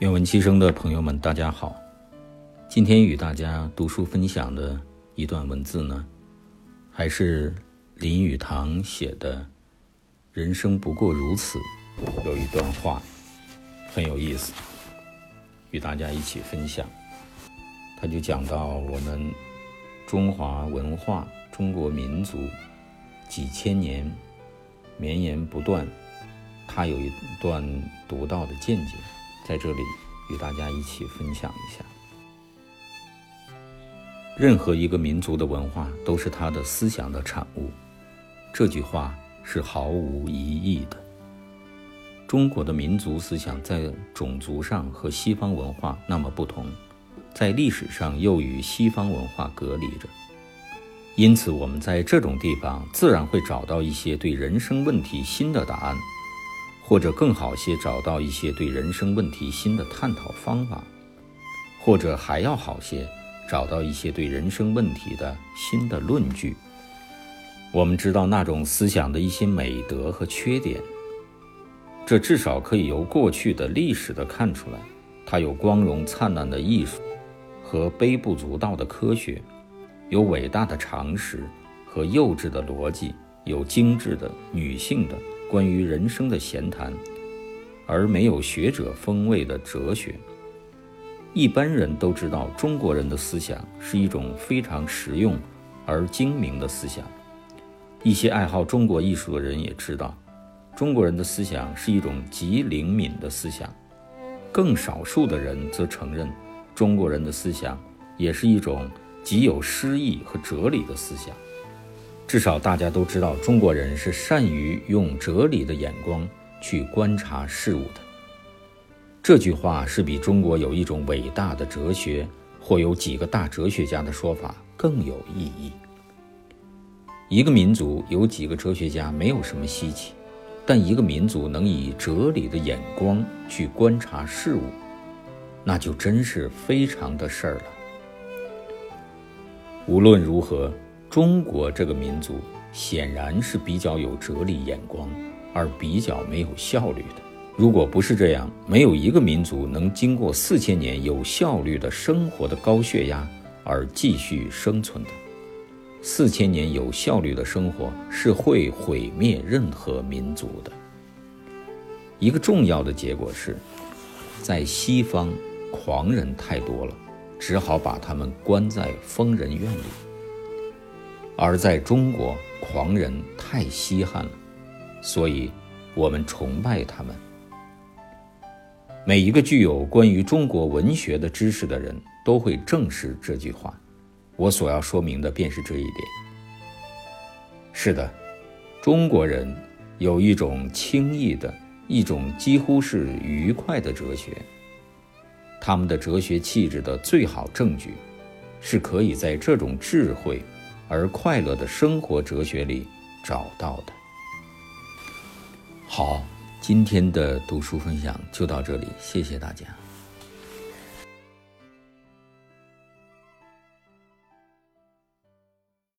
愿闻其声的朋友们，大家好。今天与大家读书分享的一段文字呢，还是林语堂写的《人生不过如此》，有一段话很有意思，与大家一起分享。他就讲到我们中华文化、中国民族几千年绵延不断，他有一段独到的见解。在这里与大家一起分享一下。任何一个民族的文化都是他的思想的产物，这句话是毫无疑义的。中国的民族思想在种族上和西方文化那么不同，在历史上又与西方文化隔离着，因此我们在这种地方自然会找到一些对人生问题新的答案。或者更好些，找到一些对人生问题新的探讨方法；或者还要好些，找到一些对人生问题的新的论据。我们知道那种思想的一些美德和缺点，这至少可以由过去的历史的看出来。它有光荣灿烂的艺术和微不足道的科学，有伟大的常识和幼稚的逻辑，有精致的女性的。关于人生的闲谈，而没有学者风味的哲学。一般人都知道，中国人的思想是一种非常实用而精明的思想。一些爱好中国艺术的人也知道，中国人的思想是一种极灵敏的思想。更少数的人则承认，中国人的思想也是一种极有诗意和哲理的思想。至少大家都知道，中国人是善于用哲理的眼光去观察事物的。这句话是比中国有一种伟大的哲学或有几个大哲学家的说法更有意义。一个民族有几个哲学家没有什么稀奇，但一个民族能以哲理的眼光去观察事物，那就真是非常的事儿了。无论如何。中国这个民族显然是比较有哲理眼光，而比较没有效率的。如果不是这样，没有一个民族能经过四千年有效率的生活的高血压而继续生存的。四千年有效率的生活是会毁灭任何民族的。一个重要的结果是，在西方狂人太多了，只好把他们关在疯人院里。而在中国，狂人太稀罕了，所以我们崇拜他们。每一个具有关于中国文学的知识的人都会证实这句话。我所要说明的便是这一点。是的，中国人有一种轻易的、一种几乎是愉快的哲学。他们的哲学气质的最好证据，是可以在这种智慧。而快乐的生活哲学里找到的。好，今天的读书分享就到这里，谢谢大家。